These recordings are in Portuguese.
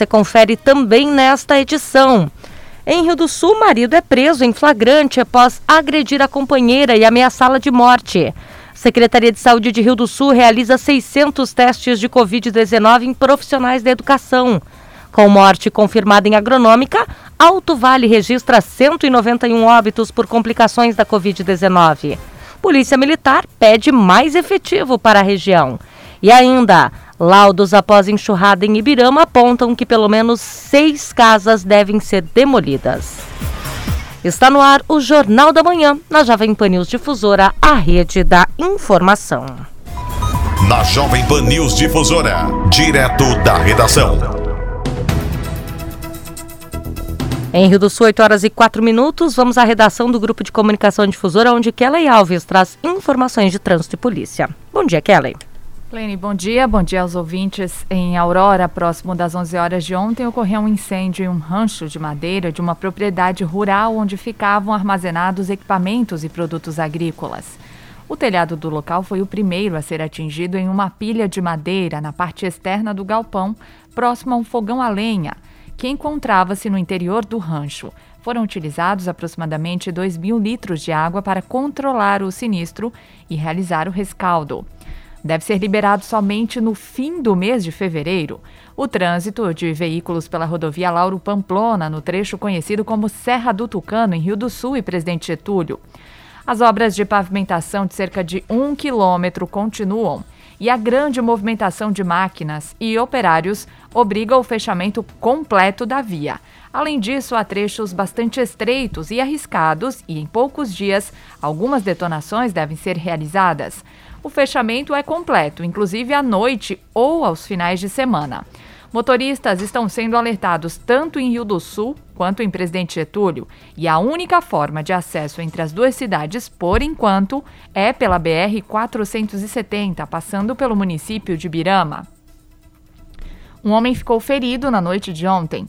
você confere também nesta edição. Em Rio do Sul, marido é preso em flagrante após agredir a companheira e ameaçá-la de morte. Secretaria de Saúde de Rio do Sul realiza 600 testes de Covid-19 em profissionais da educação. Com morte confirmada em agronômica, Alto Vale registra 191 óbitos por complicações da Covid-19. Polícia Militar pede mais efetivo para a região. E ainda, laudos após enxurrada em Ibirama apontam que pelo menos seis casas devem ser demolidas. Está no ar o Jornal da Manhã, na Jovem Pan News Difusora, a rede da informação. Na Jovem Pan News Difusora, direto da redação. Em Rio do Sul, 8 horas e 4 minutos, vamos à redação do Grupo de Comunicação Difusora, onde Kelly Alves traz informações de trânsito e polícia. Bom dia, Kelly. Plene, bom dia. Bom dia aos ouvintes. Em Aurora, próximo das 11 horas de ontem, ocorreu um incêndio em um rancho de madeira de uma propriedade rural onde ficavam armazenados equipamentos e produtos agrícolas. O telhado do local foi o primeiro a ser atingido em uma pilha de madeira na parte externa do galpão, próximo a um fogão a lenha que encontrava-se no interior do rancho. Foram utilizados aproximadamente 2 mil litros de água para controlar o sinistro e realizar o rescaldo. Deve ser liberado somente no fim do mês de fevereiro. O trânsito de veículos pela rodovia Lauro Pamplona, no trecho conhecido como Serra do Tucano, em Rio do Sul e Presidente Getúlio. As obras de pavimentação de cerca de um quilômetro continuam e a grande movimentação de máquinas e operários obriga o fechamento completo da via. Além disso, há trechos bastante estreitos e arriscados e em poucos dias algumas detonações devem ser realizadas. O fechamento é completo, inclusive à noite ou aos finais de semana. Motoristas estão sendo alertados tanto em Rio do Sul quanto em Presidente Getúlio, e a única forma de acesso entre as duas cidades, por enquanto, é pela BR 470, passando pelo município de Birama. Um homem ficou ferido na noite de ontem,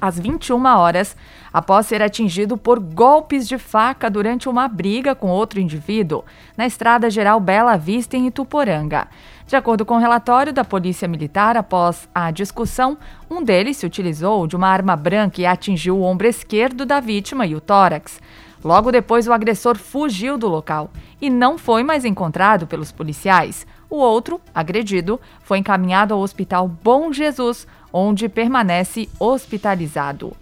às 21 horas, após ser atingido por golpes de faca durante uma briga com outro indivíduo na Estrada Geral Bela Vista, em Ituporanga. De acordo com o relatório da Polícia Militar, após a discussão, um deles se utilizou de uma arma branca e atingiu o ombro esquerdo da vítima e o tórax. Logo depois, o agressor fugiu do local e não foi mais encontrado pelos policiais. O outro, agredido, foi encaminhado ao Hospital Bom Jesus, onde permanece hospitalizado.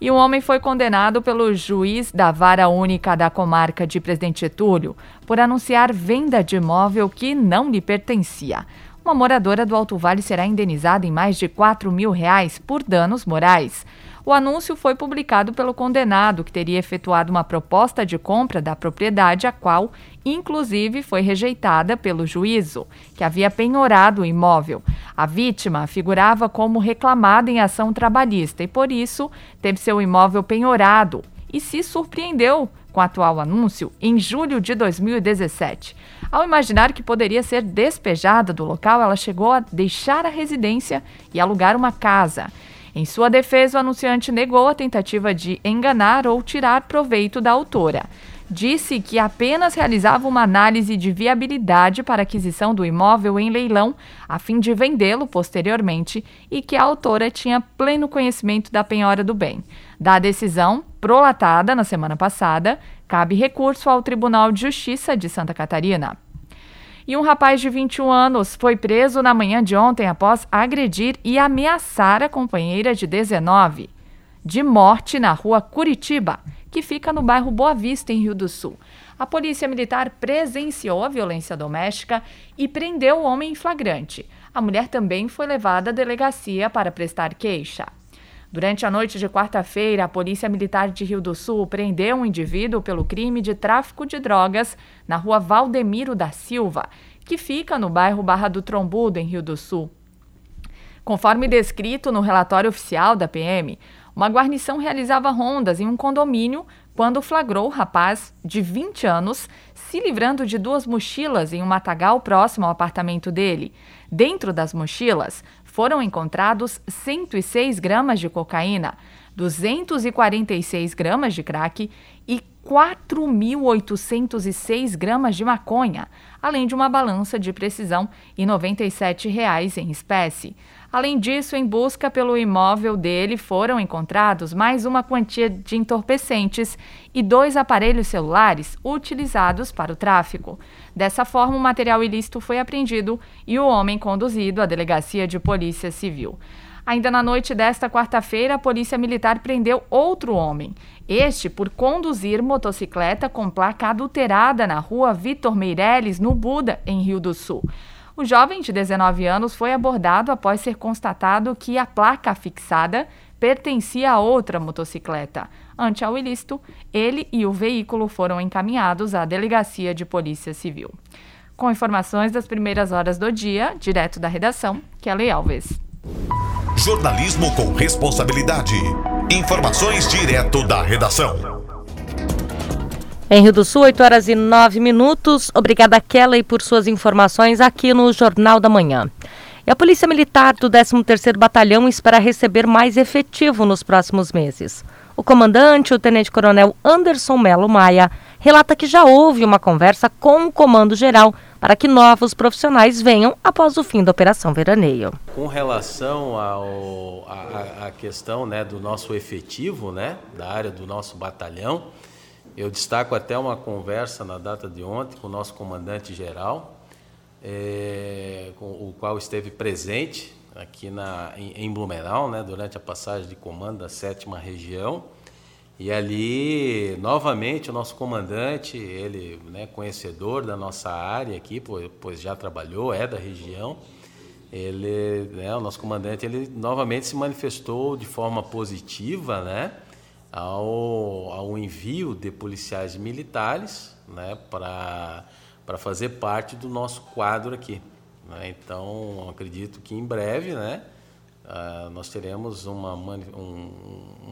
E um homem foi condenado pelo juiz da Vara Única da Comarca de Presidente Getúlio por anunciar venda de imóvel que não lhe pertencia. Uma moradora do Alto Vale será indenizada em mais de 4 mil reais por danos morais. O anúncio foi publicado pelo condenado, que teria efetuado uma proposta de compra da propriedade, a qual, inclusive, foi rejeitada pelo juízo, que havia penhorado o imóvel. A vítima figurava como reclamada em ação trabalhista e, por isso, teve seu imóvel penhorado e se surpreendeu com o atual anúncio em julho de 2017. Ao imaginar que poderia ser despejada do local, ela chegou a deixar a residência e alugar uma casa. Em sua defesa, o anunciante negou a tentativa de enganar ou tirar proveito da autora. Disse que apenas realizava uma análise de viabilidade para aquisição do imóvel em leilão, a fim de vendê-lo posteriormente, e que a autora tinha pleno conhecimento da penhora do bem. Da decisão, prolatada na semana passada, cabe recurso ao Tribunal de Justiça de Santa Catarina. E um rapaz de 21 anos foi preso na manhã de ontem após agredir e ameaçar a companheira de 19 de morte na rua Curitiba, que fica no bairro Boa Vista, em Rio do Sul. A polícia militar presenciou a violência doméstica e prendeu o homem em flagrante. A mulher também foi levada à delegacia para prestar queixa. Durante a noite de quarta-feira, a Polícia Militar de Rio do Sul prendeu um indivíduo pelo crime de tráfico de drogas na rua Valdemiro da Silva, que fica no bairro Barra do Trombudo, em Rio do Sul. Conforme descrito no relatório oficial da PM, uma guarnição realizava rondas em um condomínio quando flagrou o rapaz de 20 anos se livrando de duas mochilas em um matagal próximo ao apartamento dele. Dentro das mochilas foram encontrados 106 gramas de cocaína, 246 gramas de crack e 4.806 gramas de maconha, além de uma balança de precisão e 97 reais em espécie. Além disso, em busca pelo imóvel dele foram encontrados mais uma quantia de entorpecentes e dois aparelhos celulares utilizados para o tráfico. Dessa forma, o material ilícito foi apreendido e o homem conduzido à delegacia de polícia civil. Ainda na noite desta quarta-feira, a Polícia Militar prendeu outro homem. Este por conduzir motocicleta com placa adulterada na rua Vitor Meireles, no Buda, em Rio do Sul. O jovem de 19 anos foi abordado após ser constatado que a placa fixada pertencia a outra motocicleta. Ante ao ilícito, ele e o veículo foram encaminhados à Delegacia de Polícia Civil. Com informações das primeiras horas do dia, direto da redação, Kelly Alves. Jornalismo com responsabilidade. Informações direto da redação. Em Rio do Sul, 8 horas e 9 minutos. Obrigada, Kelly, por suas informações aqui no Jornal da Manhã. E a Polícia Militar do 13º Batalhão espera receber mais efetivo nos próximos meses. O comandante, o tenente-coronel Anderson Melo Maia, relata que já houve uma conversa com o Comando Geral para que novos profissionais venham após o fim da Operação Veraneio. Com relação à questão né, do nosso efetivo, né, da área do nosso batalhão, eu destaco até uma conversa na data de ontem com o nosso comandante-geral, é, com o qual esteve presente aqui na, em, em Blumenau, né, durante a passagem de comando da sétima região. E ali, novamente, o nosso comandante, ele né, conhecedor da nossa área aqui, pois já trabalhou, é da região, ele, né, o nosso comandante, ele novamente se manifestou de forma positiva, né, ao, ao envio de policiais militares, né, para fazer parte do nosso quadro aqui. Né? Então, acredito que em breve, né, uh, nós teremos uma, um,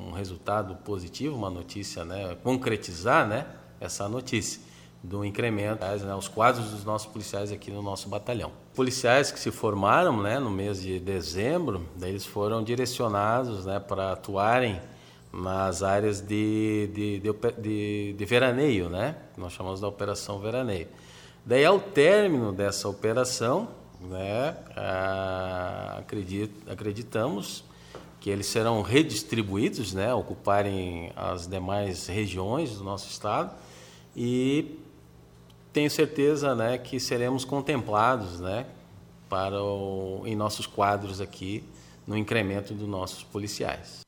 um, resultado positivo, uma notícia, né, concretizar né, essa notícia do incremento, né, os quadros dos nossos policiais aqui no nosso batalhão. Policiais que se formaram né, no mês de dezembro, eles foram direcionados né, para atuarem nas áreas de, de, de, de, de veraneio, né? Nós chamamos da Operação Veraneio. Daí, ao término dessa operação, né, acredit, acreditamos que eles serão redistribuídos, né, ocuparem as demais regiões do nosso estado e tenho certeza, né, que seremos contemplados, né, para o, em nossos quadros aqui no incremento dos nossos policiais.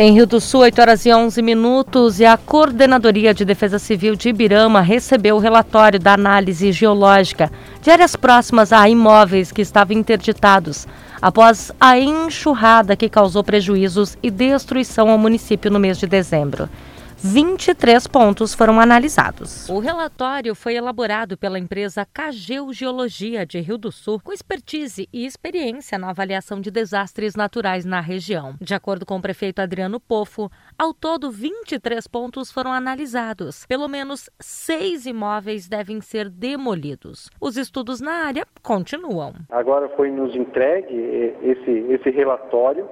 Em Rio do Sul, 8 horas e 11 minutos, e a Coordenadoria de Defesa Civil de Ibirama recebeu o relatório da análise geológica de áreas próximas a imóveis que estavam interditados, após a enxurrada que causou prejuízos e destruição ao município no mês de dezembro. 23 pontos foram analisados. O relatório foi elaborado pela empresa Cageu Geologia de Rio do Sul, com expertise e experiência na avaliação de desastres naturais na região. De acordo com o prefeito Adriano Pofo, ao todo 23 pontos foram analisados. Pelo menos seis imóveis devem ser demolidos. Os estudos na área continuam. Agora foi nos entregue esse, esse relatório,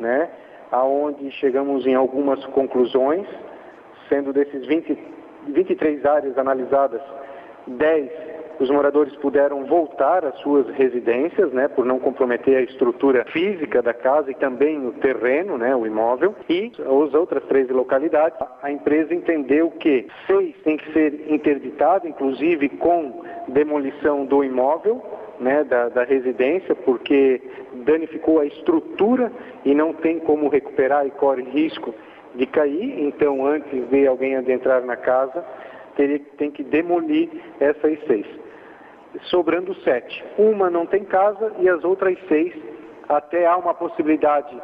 né, aonde chegamos em algumas conclusões sendo desses 20, 23 áreas analisadas, 10 os moradores puderam voltar às suas residências, né, por não comprometer a estrutura física da casa e também o terreno, né, o imóvel. E as outras três localidades, a empresa entendeu que seis tem que ser interditado, inclusive com demolição do imóvel, né, da, da, residência, porque danificou a estrutura e não tem como recuperar e corre risco de cair, então antes de alguém adentrar na casa, teria, tem que demolir essas seis. Sobrando sete. Uma não tem casa e as outras seis, até há uma possibilidade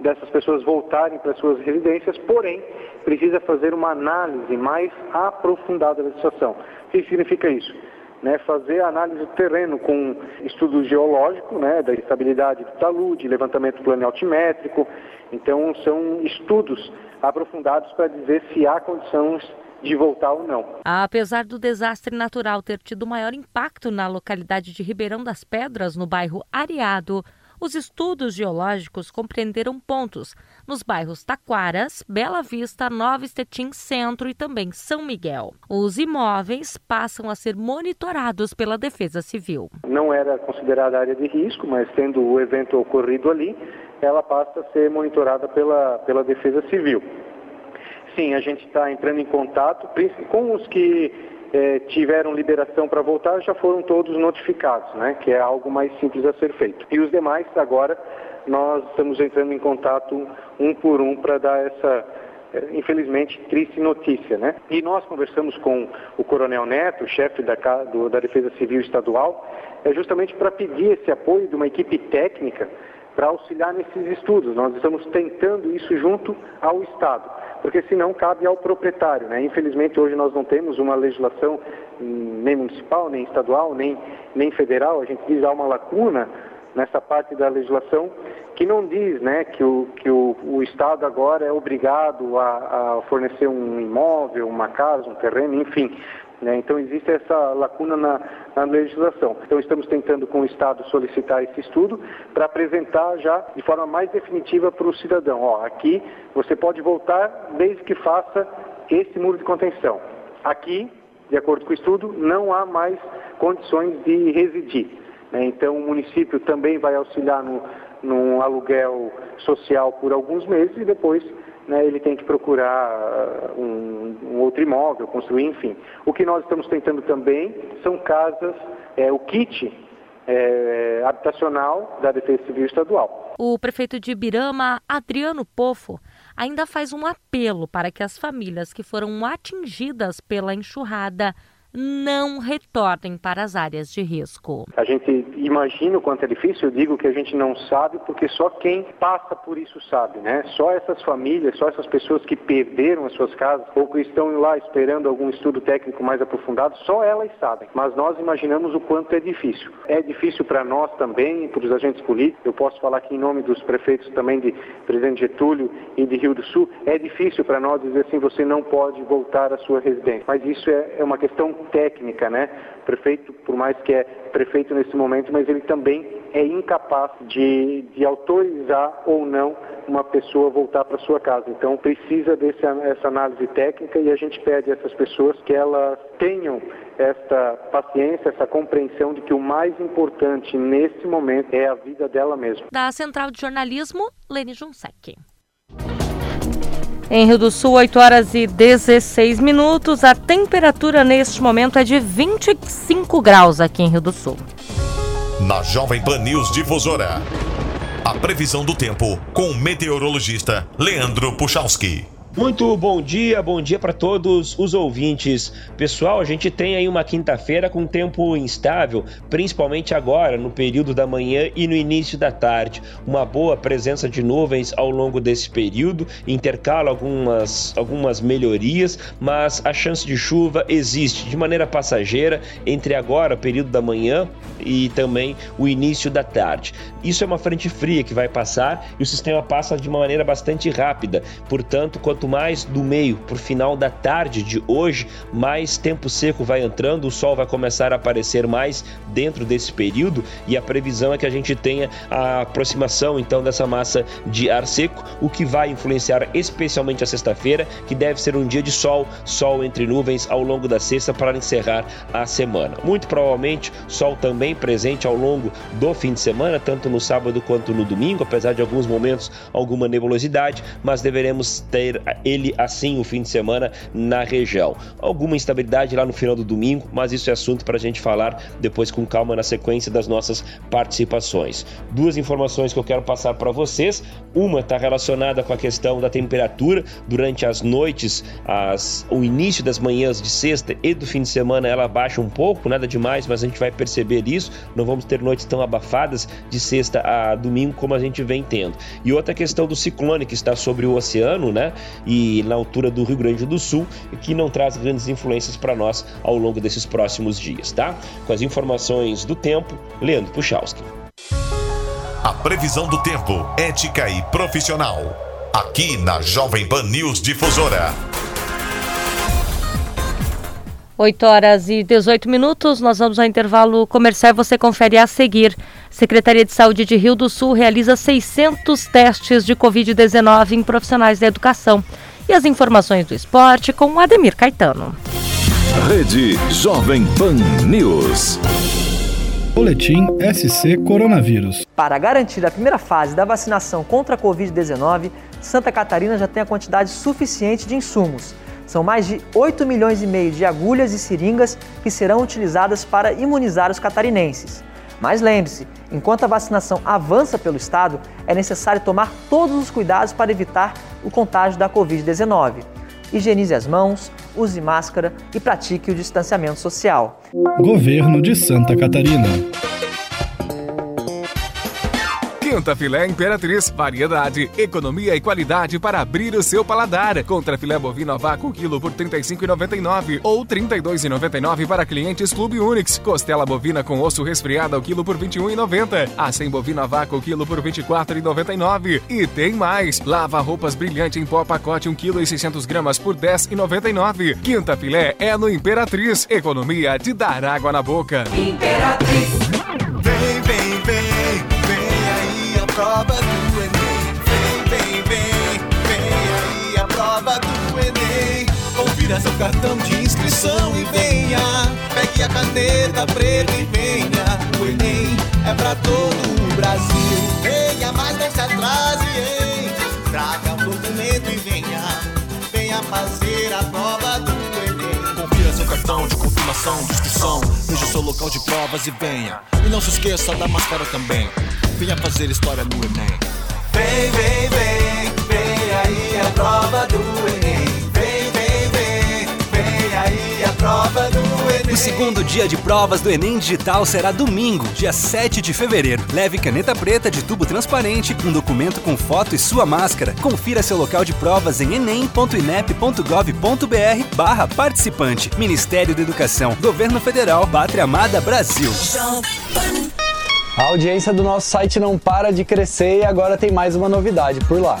dessas pessoas voltarem para suas residências, porém, precisa fazer uma análise mais aprofundada da situação. O que significa isso? Né, fazer a análise do terreno com estudo geológico, né, da estabilidade do talude, levantamento plano altimétrico. Então, são estudos aprofundados para dizer se há condições de voltar ou não. Apesar do desastre natural ter tido maior impacto na localidade de Ribeirão das Pedras, no bairro Areado, Os estudos geológicos compreenderam pontos nos bairros Taquaras, Bela Vista, Nova Estetim Centro e também São Miguel. Os imóveis passam a ser monitorados pela Defesa Civil. Não era considerada área de risco, mas tendo o evento ocorrido ali, ela passa a ser monitorada pela, pela Defesa Civil. Sim, a gente está entrando em contato com os que é, tiveram liberação para voltar, já foram todos notificados, né? que é algo mais simples a ser feito. E os demais, agora, nós estamos entrando em contato um por um para dar essa, é, infelizmente, triste notícia. Né? E nós conversamos com o Coronel Neto, chefe da, do, da Defesa Civil Estadual, é justamente para pedir esse apoio de uma equipe técnica para auxiliar nesses estudos. Nós estamos tentando isso junto ao Estado porque senão cabe ao proprietário. Né? Infelizmente, hoje nós não temos uma legislação hum, nem municipal, nem estadual, nem, nem federal. A gente diz há uma lacuna nessa parte da legislação que não diz né, que, o, que o, o Estado agora é obrigado a, a fornecer um imóvel, uma casa, um terreno, enfim. Né? Então existe essa lacuna na, na, legislação. Então estamos tentando com o Estado solicitar esse estudo para apresentar já de forma mais definitiva para o cidadão. Ó, aqui você pode voltar desde que faça esse muro de contenção. Aqui, de acordo com o estudo, não há mais condições de residir. Né? Então o município também vai auxiliar no, no aluguel social por alguns meses e depois né, ele tem que procurar uh, um, um, outro imóvel, construir, enfim. O que nós estamos tentando também são casas, é, o kit é, habitacional da Defesa Civil Estadual. O prefeito de Ibirama, Adriano Pofo, ainda faz um apelo para que as famílias que foram atingidas pela enxurrada não retornem para as áreas de risco. A gente imagina o quanto é difícil, eu digo que a gente não sabe porque só quem passa por isso sabe, né? Só essas famílias, só essas pessoas que perderam as suas casas ou que estão lá esperando algum estudo técnico mais aprofundado, só elas sabem. Mas nós imaginamos o quanto é difícil. É difícil para nós também, para os agentes políticos, eu posso falar aqui em nome dos prefeitos também de Presidente Getúlio e de Rio do Sul, é difícil para nós dizer assim, você não pode voltar à sua residência. Mas isso é, é uma questão técnica, né? O prefeito, por mais que é prefeito nesse momento, mas ele também é incapaz de, de autorizar ou não uma pessoa voltar para sua casa. Então precisa dessa análise técnica e a gente pede a essas pessoas que elas tenham esta paciência, essa compreensão de que o mais importante nesse momento é a vida dela mesma. Da Central de Jornalismo, Lene Junsec. Em Rio do Sul, 8 horas e 16 minutos. A temperatura neste momento é de 25 graus aqui em Rio do Sul. Na Jovem Pan News Difusora. A previsão do tempo com o meteorologista Leandro Puchalski. Muito bom dia, bom dia para todos os ouvintes. Pessoal, a gente tem aí uma quinta-feira com tempo instável, principalmente agora, no período da manhã e no início da tarde. Uma boa presença de nuvens ao longo desse período, intercala algumas, algumas melhorias, mas a chance de chuva existe de maneira passageira entre agora, período da manhã, e também o início da tarde. Isso é uma frente fria que vai passar e o sistema passa de uma maneira bastante rápida, portanto, quanto quanto mais do meio para o final da tarde de hoje, mais tempo seco vai entrando, o sol vai começar a aparecer mais dentro desse período e a previsão é que a gente tenha a aproximação então dessa massa de ar seco, o que vai influenciar especialmente a sexta-feira, que deve ser um dia de sol, sol entre nuvens ao longo da sexta para encerrar a semana. Muito provavelmente sol também presente ao longo do fim de semana, tanto no sábado quanto no domingo, apesar de alguns momentos alguma nebulosidade, mas deveremos ter ele assim o fim de semana na região. Alguma instabilidade lá no final do domingo, mas isso é assunto para a gente falar depois com calma na sequência das nossas participações. Duas informações que eu quero passar para vocês. Uma está relacionada com a questão da temperatura durante as noites, as, o início das manhãs de sexta e do fim de semana ela baixa um pouco, nada demais, mas a gente vai perceber isso. Não vamos ter noites tão abafadas de sexta a domingo como a gente vem tendo. E outra questão do ciclone que está sobre o oceano, né? E na altura do Rio Grande do Sul, que não traz grandes influências para nós ao longo desses próximos dias, tá? Com as informações do tempo, Leandro Puchalski. A previsão do tempo, ética e profissional. Aqui na Jovem Pan News Difusora. 8 horas e 18 minutos, nós vamos ao intervalo comercial e você confere a seguir. Secretaria de Saúde de Rio do Sul realiza 600 testes de Covid-19 em profissionais da educação. E as informações do esporte com Ademir Caetano. Rede Jovem Pan News. Boletim SC Coronavírus. Para garantir a primeira fase da vacinação contra a Covid-19, Santa Catarina já tem a quantidade suficiente de insumos. São mais de 8 milhões e meio de agulhas e seringas que serão utilizadas para imunizar os catarinenses. Mas lembre-se, enquanto a vacinação avança pelo estado, é necessário tomar todos os cuidados para evitar o contágio da Covid-19. Higienize as mãos, use máscara e pratique o distanciamento social. Governo de Santa Catarina. Quinta filé Imperatriz, variedade, economia e qualidade para abrir o seu paladar. Contra filé bovino a quilo por R$ 35,99 ou R$ 32,99 para clientes Clube Unix. Costela bovina com osso resfriado ao quilo por R$ 21,90. Acém bovino a vácuo quilo por R$ 24,99. E tem mais! Lava roupas brilhante em pó pacote 1 kg e 600 gramas por R$ 10,99. Quinta filé é no Imperatriz. Economia de dar água na boca. Imperatriz. Confira seu cartão de inscrição e venha. Pegue a caneta preta e venha. O Enem é pra todo o Brasil. Venha, mas não se atrase, hein? Traga um documento e venha. Venha fazer a prova do Enem. Confira seu cartão de confirmação de inscrição. Veja seu local de provas e venha. E não se esqueça da máscara também. Venha fazer história no Enem. Vem, vem, vem, vem aí a prova do Enem. Prova do Enem. O segundo dia de provas do Enem Digital será domingo, dia 7 de fevereiro. Leve caneta preta de tubo transparente, um documento com foto e sua máscara. Confira seu local de provas em enem.inep.gov.br barra participante. Ministério da Educação, Governo Federal, Pátria Amada Brasil. A audiência do nosso site não para de crescer e agora tem mais uma novidade por lá.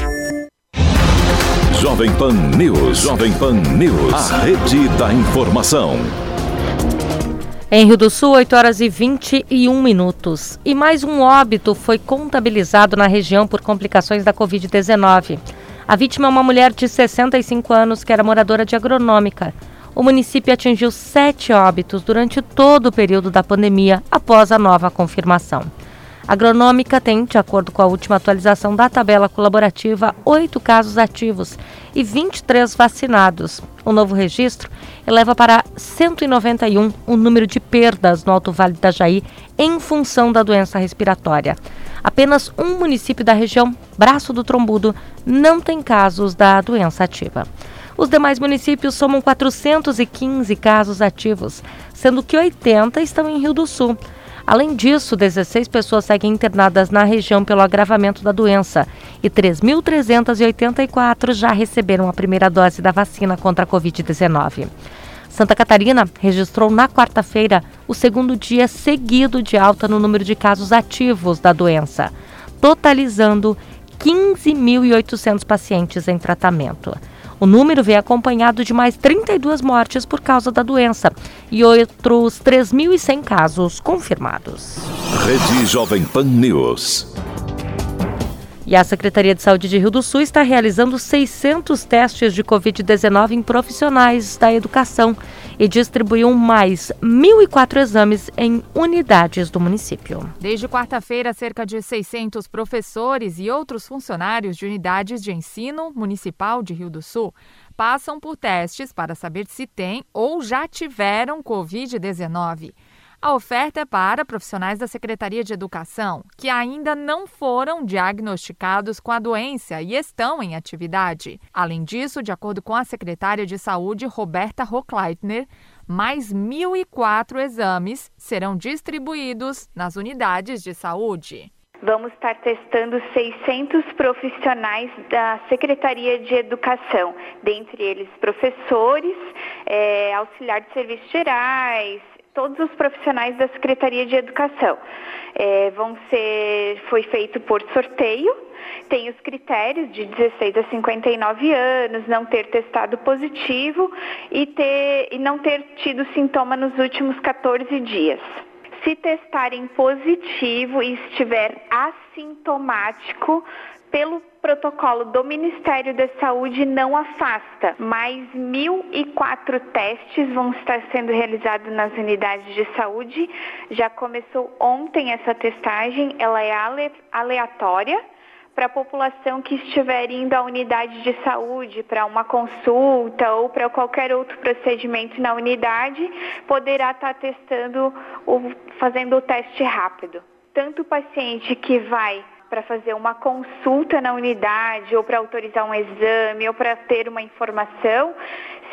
Jovem Pan News. Jovem Pan News. A rede da informação. Em Rio do Sul, 8 horas e 21 minutos. E mais um óbito foi contabilizado na região por complicações da Covid-19. A vítima é uma mulher de 65 anos que era moradora de agronômica o município atingiu sete óbitos durante todo o período da pandemia após a nova confirmação. Agronômica tem, de acordo com a última atualização da tabela colaborativa, oito casos ativos e 23 vacinados. O novo registro eleva para 191 o número de perdas no Alto Vale da Jaí em função da doença respiratória. Apenas um município da região, Braço do Trombudo, não tem casos da doença ativa. Os demais municípios somam 415 casos ativos, sendo que 80 estão em Rio do Sul. Além disso, 16 pessoas seguem internadas na região pelo agravamento da doença e 3.384 já receberam a primeira dose da vacina contra a Covid-19. Santa Catarina registrou na quarta-feira o segundo dia seguido de alta no número de casos ativos da doença, totalizando 15.800 pacientes em tratamento. O número vem acompanhado de mais 32 mortes por causa da doença e outros 3.100 casos confirmados. Rede Jovem Pan News. E a Secretaria de Saúde de Rio do Sul está realizando 600 testes de Covid-19 em profissionais da educação e distribuiu mais 1.004 exames em unidades do município. Desde quarta-feira, cerca de 600 professores e outros funcionários de unidades de ensino municipal de Rio do Sul passam por testes para saber se têm ou já tiveram Covid-19. A oferta é para profissionais da Secretaria de Educação que ainda não foram diagnosticados com a doença e estão em atividade. Além disso, de acordo com a secretária de Saúde, Roberta Rockleitner, mais 1.004 exames serão distribuídos nas unidades de saúde. vamos estar testando 600 profissionais da Secretaria de Educação, dentre eles professores, é, auxiliar de serviços gerais, todos os profissionais da Secretaria de Educação. É, vão ser, foi feito por sorteio, tem os critérios de 16 a 59 anos, não ter testado positivo e, ter, e não ter tido sintoma nos últimos 14 dias. Se testarem positivo e estiver assintomático, pelo protocolo do Ministério da Saúde não afasta. Mais 1.004 testes vão estar sendo realizados nas unidades de saúde. Já começou ontem essa testagem, ela é aleatória para a população que estiver indo à unidade de saúde para uma consulta ou para qualquer outro procedimento na unidade, poderá estar tá testando, fazendo o teste rápido. Tanto o paciente que vai para fazer uma consulta na unidade ou para autorizar um exame ou para ter uma informação,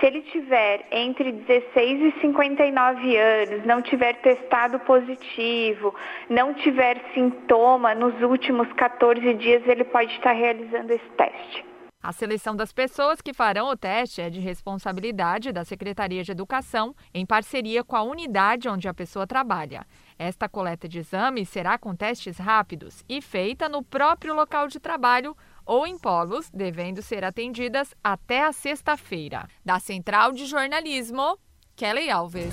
se ele tiver entre 16 e 59 anos, não tiver testado positivo, não tiver sintoma nos últimos 14 dias, ele pode estar realizando esse teste. A seleção das pessoas que farão o teste é de responsabilidade da Secretaria de Educação, em parceria com a unidade onde a pessoa trabalha. Esta coleta de exames será com testes rápidos e feita no próprio local de trabalho ou em polos, devendo ser atendidas até a sexta-feira. Da Central de Jornalismo, Kelly Alves.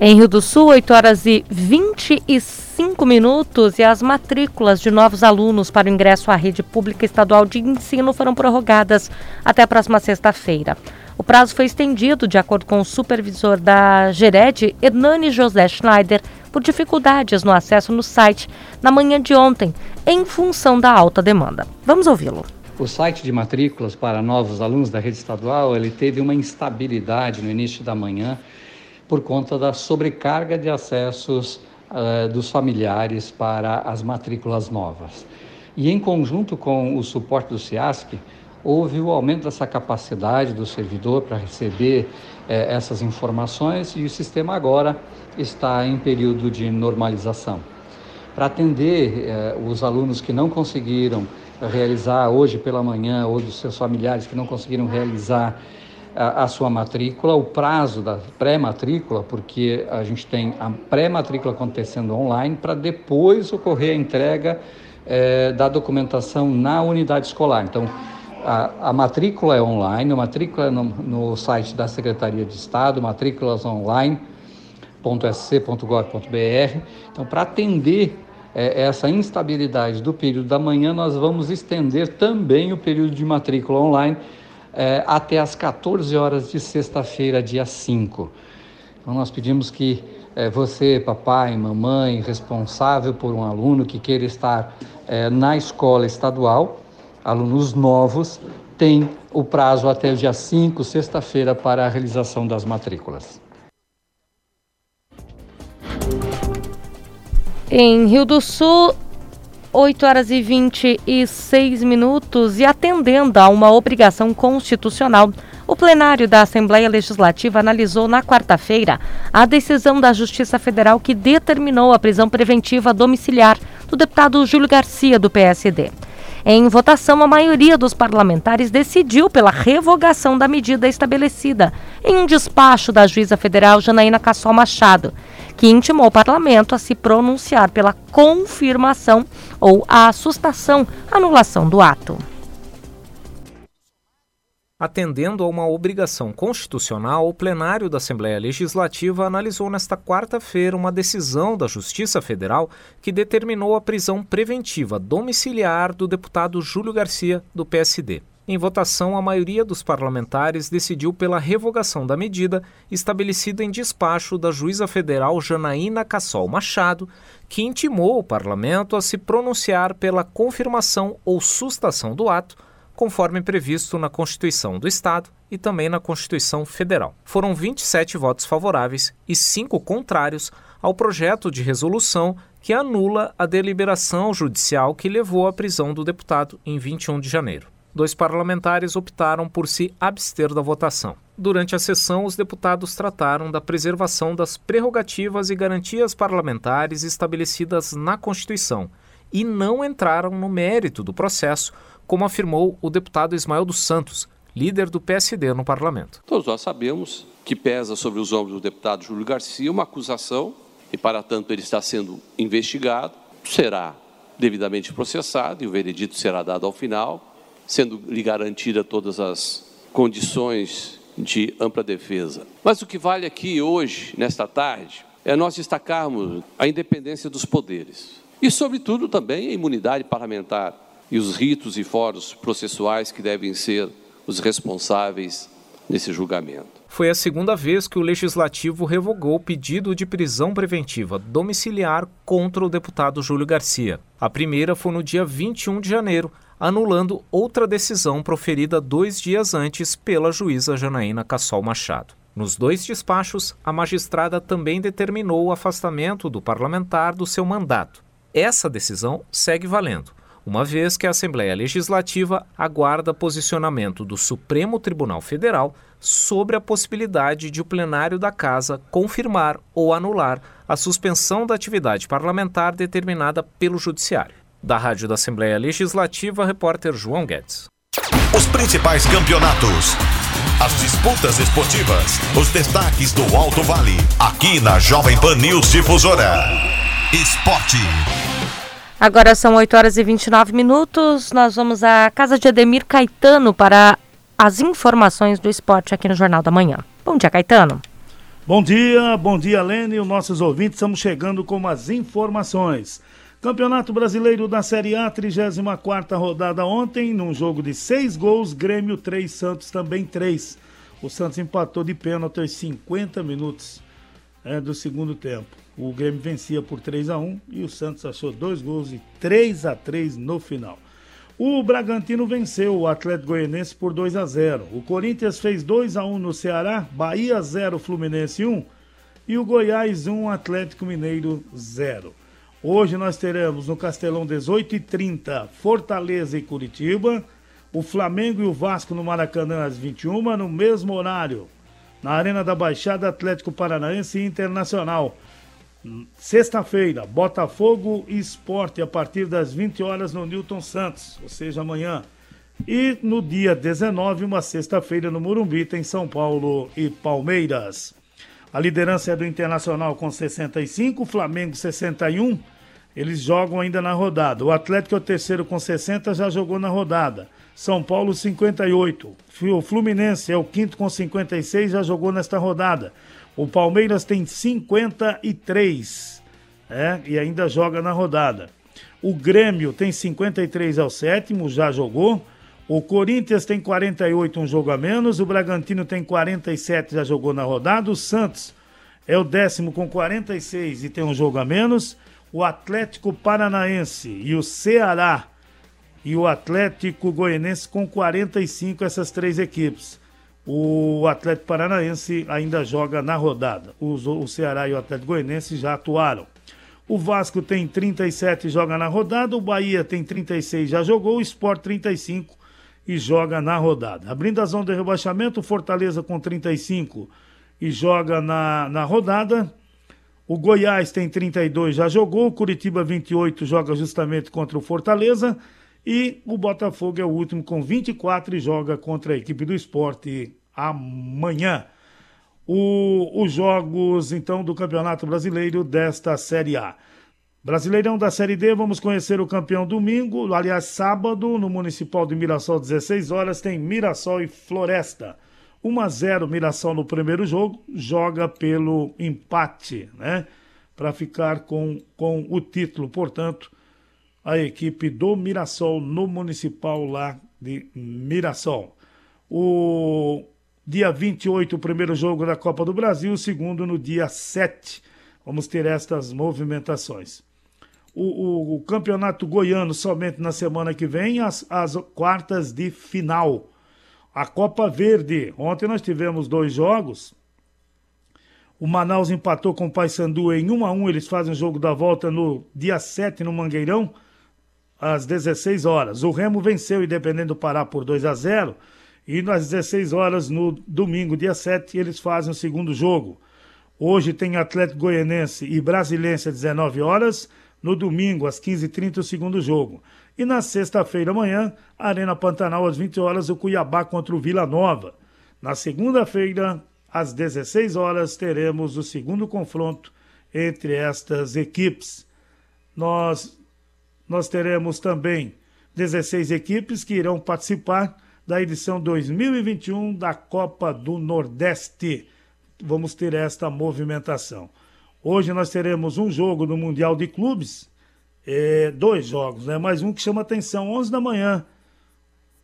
Em Rio do Sul, 8 horas e 25 minutos e as matrículas de novos alunos para o ingresso à rede pública estadual de ensino foram prorrogadas até a próxima sexta-feira. O prazo foi estendido, de acordo com o supervisor da Gered, Hernani José Schneider, por dificuldades no acesso no site na manhã de ontem, em função da alta demanda. Vamos ouvi-lo. O site de matrículas para novos alunos da rede estadual ele teve uma instabilidade no início da manhã por conta da sobrecarga de acessos uh, dos familiares para as matrículas novas. E em conjunto com o suporte do CIASP, houve o aumento dessa capacidade do servidor para receber eh, essas informações e o sistema agora está em período de normalização. Para atender eh, os alunos que não conseguiram realizar hoje pela manhã ou dos seus familiares que não conseguiram realizar a, a sua matrícula, o prazo da pré-matrícula, porque a gente tem a pré-matrícula acontecendo online para depois ocorrer a entrega eh, da documentação na unidade escolar. Então, a, a, matrícula é online, a matrícula é no, no site da Secretaria de Estado, matrículasonline.sc.gov.br. Então, para atender é, essa instabilidade do período da manhã, nós vamos estender também o período de matrícula online é, até as 14 horas de sexta-feira, dia 5. Então, nós pedimos que é, você, papai, mamãe, responsável por um aluno que queira estar é, na escola estadual, alunos novos têm o prazo até o dia 5, sexta-feira, para a realização das matrículas. Em Rio do Sul, 8 horas e 26 minutos e atendendo a uma obrigação constitucional, o plenário da Assembleia Legislativa analisou na quarta-feira a decisão da Justiça Federal que determinou a prisão preventiva domiciliar do deputado Júlio Garcia, do PSD. Em votação, a maioria dos parlamentares decidiu pela revogação da medida estabelecida em um despacho da juíza federal Janaína Cassol Machado, que intimou o parlamento a se pronunciar pela confirmação ou a assustação, anulação do ato. Atendendo a uma obrigação constitucional, o plenário da Assembleia Legislativa analisou nesta quarta-feira uma decisão da Justiça Federal que determinou a prisão preventiva domiciliar do deputado Júlio Garcia, do PSD. Em votação, a maioria dos parlamentares decidiu pela revogação da medida estabelecida em despacho da juíza federal Janaína Cassol Machado, que intimou o parlamento a se pronunciar pela confirmação ou sustação do ato conforme previsto na Constituição do Estado e também na Constituição Federal. Foram 27 votos favoráveis e 5 contrários ao projeto de resolução que anula a deliberação judicial que levou à prisão do deputado em 21 de janeiro. dois parlamentares optaram por se abster da votação. Durante a sessão, os deputados trataram da preservação das prerrogativas e garantias parlamentares estabelecidas na Constituição e não entraram no mérito do processo, como afirmou o deputado Ismael dos Santos, líder do PSD no parlamento. Todos nós sabemos que pesa sobre os ombros do deputado Júlio Garcia uma acusação e, para tanto, ele está sendo investigado, será devidamente processado e o veredito será dado ao final, sendo-lhe garantida todas as condições de ampla defesa. Mas o que vale aqui hoje, nesta tarde, é nós destacarmos a independência dos poderes e, sobretudo, também a imunidade parlamentar e os ritos e fóruns processuais que devem ser os responsáveis nesse julgamento. Foi a segunda vez que o Legislativo revogou o pedido de prisão preventiva domiciliar contra o deputado Júlio Garcia. A primeira foi no dia 21 de janeiro, anulando outra decisão proferida dois dias antes pela juíza Janaína Cassol Machado. Nos dois despachos, a magistrada também determinou o afastamento do parlamentar do seu mandato. Essa decisão segue valendo uma vez que a Assembleia Legislativa aguarda posicionamento do Supremo Tribunal Federal sobre a possibilidade de o plenário da Casa confirmar ou anular a suspensão da atividade parlamentar determinada pelo Judiciário. Da Rádio da Assembleia Legislativa, repórter João Guedes. Os principais campeonatos, as disputas esportivas, os destaques do Alto Vale, aqui na Jovem Pan News Difusora. Esporte. Agora são 8 horas e 29 minutos. Nós vamos à casa de Ademir Caetano para as informações do esporte aqui no Jornal da Manhã. Bom dia, Caetano. Bom dia, bom dia, Lene e os nossos ouvintes. Estamos chegando com as informações. Campeonato Brasileiro da Série A, 34 rodada ontem, num jogo de seis gols, Grêmio 3, Santos também 3. O Santos empatou de pênalti aos 50 minutos é, do segundo tempo. O Grêmio vencia por 3 a 1 e o Santos achou dois gols e 3 a 3 no final. O Bragantino venceu o Atlético Goianense por 2 a 0. O Corinthians fez 2 a 1 no Ceará, Bahia 0, Fluminense 1 e o Goiás 1, Atlético Mineiro 0. Hoje nós teremos no Castelão 18 e 30 Fortaleza e Curitiba, o Flamengo e o Vasco no Maracanã às 21 no mesmo horário. Na Arena da Baixada Atlético Paranaense e Internacional. Sexta-feira, Botafogo e Esporte a partir das 20 horas no Newton Santos, ou seja, amanhã. E no dia 19, uma sexta-feira no Morumbi, tem São Paulo e Palmeiras. A liderança é do Internacional com 65, Flamengo 61. Eles jogam ainda na rodada. O Atlético é o terceiro com 60, já jogou na rodada. São Paulo 58. O Fluminense é o quinto com 56, já jogou nesta rodada. O Palmeiras tem 53 é, e ainda joga na rodada. O Grêmio tem 53 ao sétimo, já jogou. O Corinthians tem 48, um jogo a menos. O Bragantino tem 47, já jogou na rodada. O Santos é o décimo com 46 e tem um jogo a menos. O Atlético Paranaense e o Ceará e o Atlético Goianense com 45, essas três equipes. O Atlético Paranaense ainda joga na rodada. o Ceará e o Atlético Goianense já atuaram. O Vasco tem 37 e joga na rodada. O Bahia tem 36 já jogou. O Sport 35 e joga na rodada. Abrindo a zona de rebaixamento, o Fortaleza com 35 e joga na, na rodada. O Goiás tem 32, já jogou. O Curitiba 28 joga justamente contra o Fortaleza. E o Botafogo é o último com 24 e joga contra a equipe do esporte amanhã. O, os jogos, então, do Campeonato Brasileiro desta Série A. Brasileirão da Série D, vamos conhecer o campeão domingo, aliás, sábado, no Municipal de Mirassol, 16 horas, tem Mirassol e Floresta. 1 a 0 Mirassol no primeiro jogo, joga pelo empate, né? Para ficar com, com o título, portanto, a equipe do Mirassol no Municipal lá de Mirassol. O dia 28, o primeiro jogo da Copa do Brasil, o segundo no dia 7. Vamos ter estas movimentações. O, o, o campeonato goiano somente na semana que vem, as, as quartas de final. A Copa Verde. Ontem nós tivemos dois jogos. O Manaus empatou com o Paysandu em 1 a 1 Eles fazem o jogo da volta no dia 7 no Mangueirão às 16 horas. O Remo venceu Independente do Pará por 2 a 0 e às 16 horas, no domingo, dia 7, eles fazem o segundo jogo. Hoje tem Atlético Goianense e Brasilense às 19 horas. No domingo, às 15h30, o segundo jogo. E na sexta-feira, amanhã, Arena Pantanal, às 20 horas, o Cuiabá contra o Vila Nova. Na segunda-feira, às 16 horas, teremos o segundo confronto entre estas equipes. Nós, nós teremos também 16 equipes que irão participar da edição 2021 da Copa do Nordeste. Vamos ter esta movimentação. Hoje nós teremos um jogo no Mundial de Clubes, é, dois jogos, né? Mais um que chama atenção, 11 da manhã.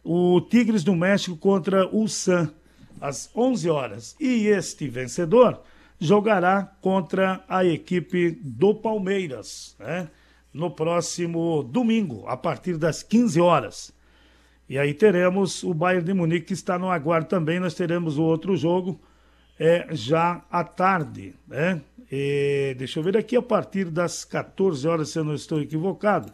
O Tigres do México contra o San, às 11 horas. E este vencedor jogará contra a equipe do Palmeiras, né? No próximo domingo, a partir das 15 horas. E aí teremos o Bayern de Munique que está no aguardo também. Nós teremos o outro jogo é, já à tarde, né? E, deixa eu ver aqui a partir das 14 horas, se eu não estou equivocado,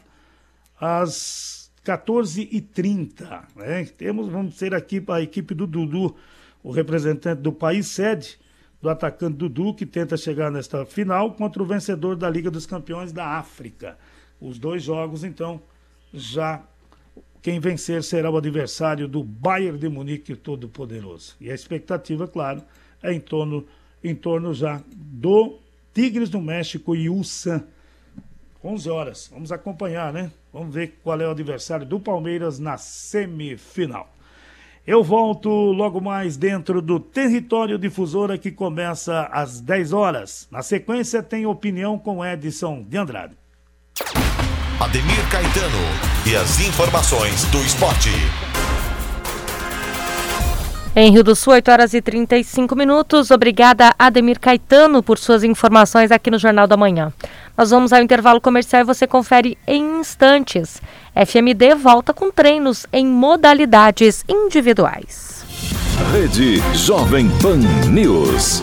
às 14h30, né? Temos, vamos ter aqui a equipe do Dudu, o representante do país sede, do atacante Dudu, que tenta chegar nesta final contra o vencedor da Liga dos Campeões da África. Os dois jogos, então, já quem vencer será o adversário do Bayern de Munique Todo-Poderoso. E a expectativa, claro, é em torno, em torno já do Tigres do México e Ulsan. 11 horas. Vamos acompanhar, né? Vamos ver qual é o adversário do Palmeiras na semifinal. Eu volto logo mais dentro do Território Difusora que começa às 10 horas. Na sequência tem opinião com Edson de Andrade. Ademir Caetano e as informações do esporte. Em Rio do Sul, 8 horas e 35 minutos. Obrigada, Ademir Caetano, por suas informações aqui no Jornal da Manhã. Nós vamos ao intervalo comercial e você confere em instantes. FMD volta com treinos em modalidades individuais. Rede Jovem Pan News.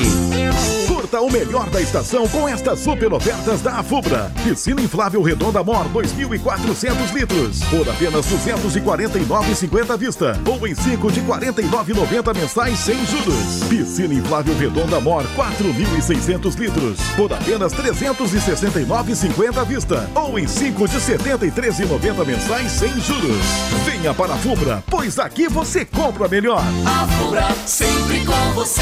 Curta o melhor da estação com estas super ofertas da Afubra. Piscina inflável Redonda Mor 2.400 litros por apenas 249,50 à vista ou em 5 de 49,90 mensais sem juros. Piscina inflável Redonda Mor 4.600 litros por apenas 369,50 à vista ou em 5 de 73,90 mensais sem juros. Venha para a Fubra, pois aqui você compra melhor. A Fubra sempre com você.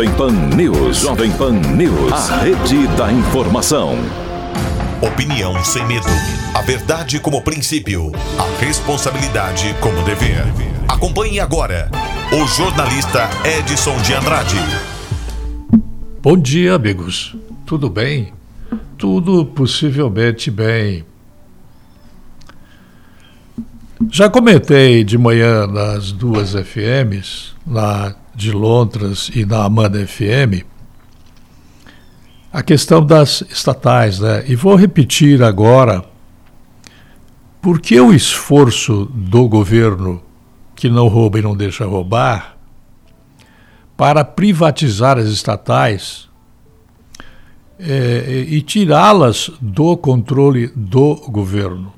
News. Jovem Pan News. A rede da informação. Opinião sem medo. A verdade como princípio. A responsabilidade como dever. Acompanhe agora o jornalista Edson de Andrade. Bom dia, amigos. Tudo bem? Tudo possivelmente bem. Já comentei de manhã nas duas FMs, na de Londres e na Amanda FM, a questão das estatais, né? E vou repetir agora, porque o esforço do governo que não rouba e não deixa roubar para privatizar as estatais é, e tirá-las do controle do governo.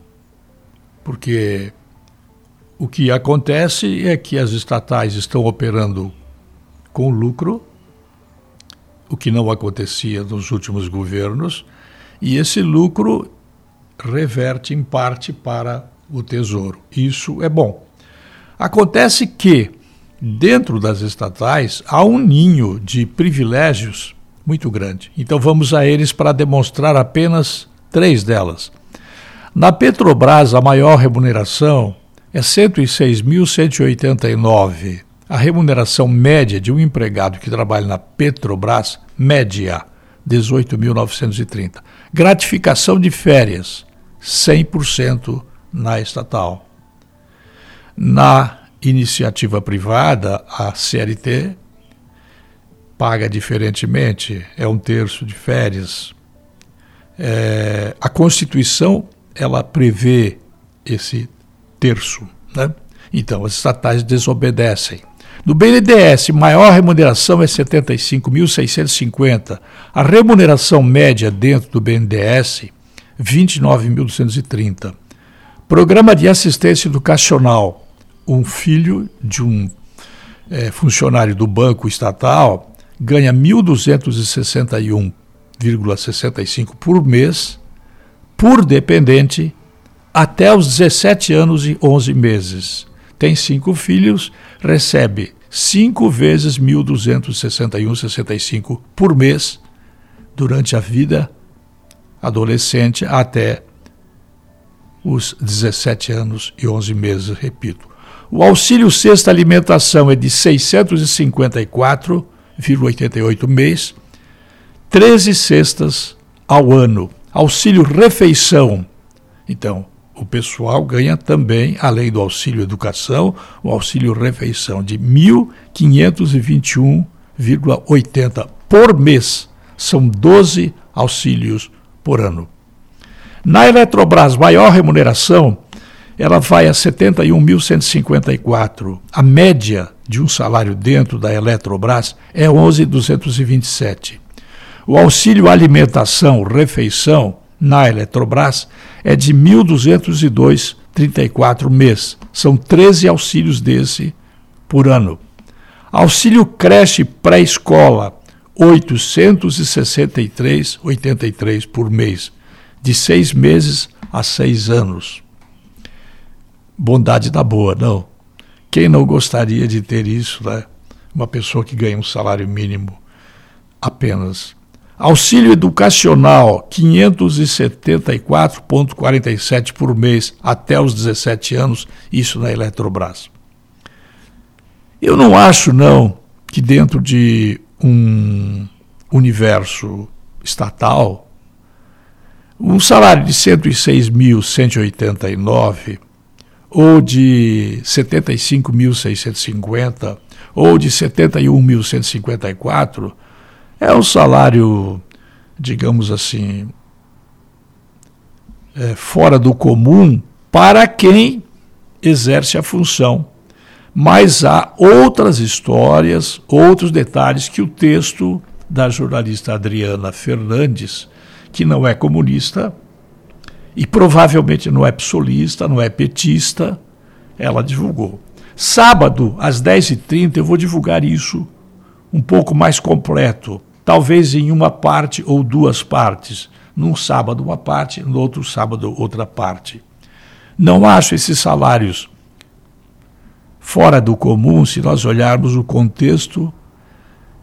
Porque o que acontece é que as estatais estão operando com lucro, o que não acontecia nos últimos governos, e esse lucro reverte em parte para o tesouro. Isso é bom. Acontece que, dentro das estatais, há um ninho de privilégios muito grande. Então vamos a eles para demonstrar apenas três delas. Na Petrobras, a maior remuneração é 106.189. A remuneração média de um empregado que trabalha na Petrobras, média, 18.930. Gratificação de férias, 100% na estatal. Na iniciativa privada, a CLT paga diferentemente, é um terço de férias. É, a Constituição ela prevê esse terço, né? Então as estatais desobedecem. No BNDES, maior remuneração é 75.650. A remuneração média dentro do BNDES, 29.230. Programa de assistência educacional. Um filho de um é, funcionário do banco estatal ganha 1.261,65 por mês por dependente até os 17 anos e 11 meses. Tem cinco filhos, recebe cinco vezes 1.261,65 por mês durante a vida adolescente até os 17 anos e 11 meses, repito. O auxílio sexta alimentação é de 654,88 mês, 13 cestas ao ano. Auxílio refeição, então, o pessoal ganha também, além do auxílio educação, o auxílio refeição de R$ 1.521,80 por mês. São 12 auxílios por ano. Na Eletrobras, maior remuneração, ela vai a 71.154. A média de um salário dentro da Eletrobras é 11.227. O auxílio alimentação, refeição, na Eletrobras é de R$ 1.202,34 mês. São 13 auxílios desse por ano. Auxílio creche pré-escola, R$ 863,83 por mês, de seis meses a seis anos. Bondade da boa, não. Quem não gostaria de ter isso, né? Uma pessoa que ganha um salário mínimo apenas Auxílio educacional, 574,47 por mês até os 17 anos, isso na Eletrobras. Eu não acho, não, que dentro de um universo estatal, um salário de 106.189 ou de 75.650 ou de 71.154 é um salário, digamos assim, é, fora do comum para quem exerce a função. Mas há outras histórias, outros detalhes que o texto da jornalista Adriana Fernandes, que não é comunista e provavelmente não é psolista, não é petista, ela divulgou. Sábado, às 10h30, eu vou divulgar isso um pouco mais completo talvez em uma parte ou duas partes. Num sábado, uma parte, no outro sábado, outra parte. Não acho esses salários fora do comum se nós olharmos o contexto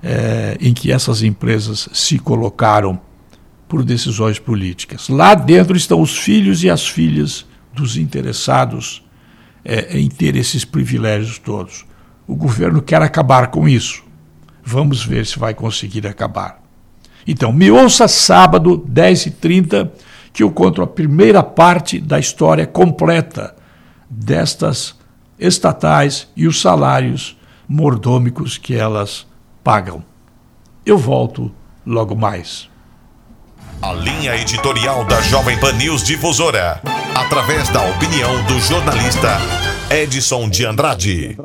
é, em que essas empresas se colocaram por decisões políticas. Lá dentro estão os filhos e as filhas dos interessados é, em ter esses privilégios todos. O governo quer acabar com isso. Vamos ver se vai conseguir acabar. Então, me ouça sábado, 10h30, que eu conto a primeira parte da história completa destas estatais e os salários mordômicos que elas pagam. Eu volto logo mais. A linha editorial da Jovem Pan News Difusora, através da opinião do jornalista Edson de Andrade.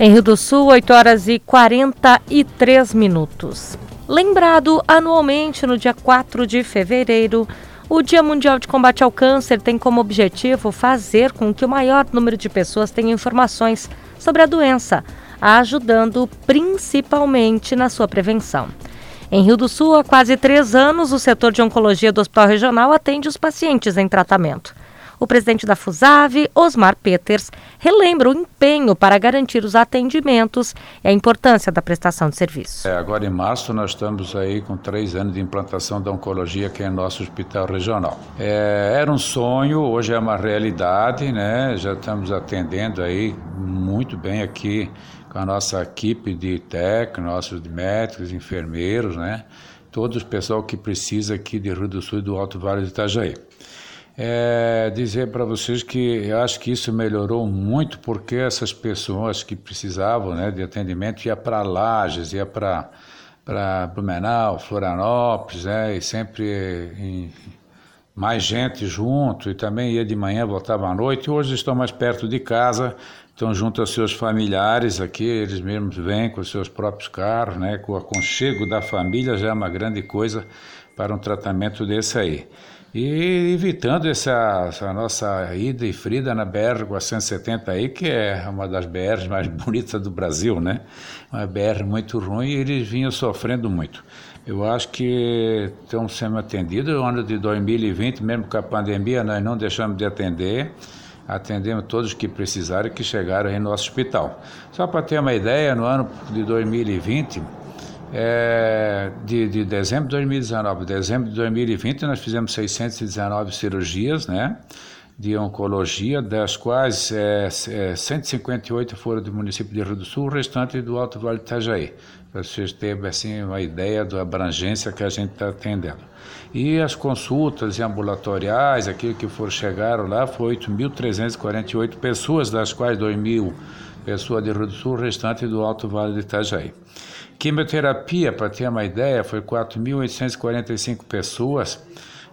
Em Rio do Sul, 8 horas e 43 minutos. Lembrado anualmente no dia 4 de fevereiro, o Dia Mundial de Combate ao Câncer tem como objetivo fazer com que o maior número de pessoas tenha informações sobre a doença, ajudando principalmente na sua prevenção. Em Rio do Sul, há quase três anos, o setor de oncologia do Hospital Regional atende os pacientes em tratamento. O presidente da FUSAV, Osmar Peters, relembra o empenho para garantir os atendimentos e a importância da prestação de serviço. É, agora em março nós estamos aí com três anos de implantação da oncologia aqui em nosso hospital regional. É, era um sonho, hoje é uma realidade, né? Já estamos atendendo aí muito bem aqui com a nossa equipe de técnicos, nossos médicos, enfermeiros, né? Todo o pessoal que precisa aqui de Rio do Sul e do Alto Vale do Itajaí. É, dizer para vocês que eu acho que isso melhorou muito porque essas pessoas que precisavam né, de atendimento ia para Lages, ia para para Blumenau, Florianópolis, né, e sempre em, mais gente junto, e também ia de manhã, voltava à noite, e hoje estão mais perto de casa, estão junto aos seus familiares aqui, eles mesmos vêm com os seus próprios carros, né, com o aconchego da família já é uma grande coisa para um tratamento desse aí. E evitando essa, essa nossa ida e frida na BR-470 aí, que é uma das BRs mais bonitas do Brasil, né? Uma BR muito ruim e eles vinham sofrendo muito. Eu acho que estão sendo atendidos. No ano de 2020, mesmo com a pandemia, nós não deixamos de atender. Atendemos todos que precisaram e que chegaram no nosso hospital. Só para ter uma ideia, no ano de 2020, é, de, de dezembro de 2019 dezembro de 2020 nós fizemos 619 cirurgias, né? De oncologia, das quais é, é, 158 foram do município de Rio do Sul, o restante do Alto Vale do Itajaí. Para vocês terem assim, uma ideia da abrangência que a gente está atendendo. E as consultas ambulatoriais, aquilo que foram chegaram lá, foi 8.348 pessoas, das quais 2.000 pessoas de Rio do Sul, o restante do Alto Vale do Itajaí. Quimioterapia, para ter uma ideia, foi 4.845 pessoas.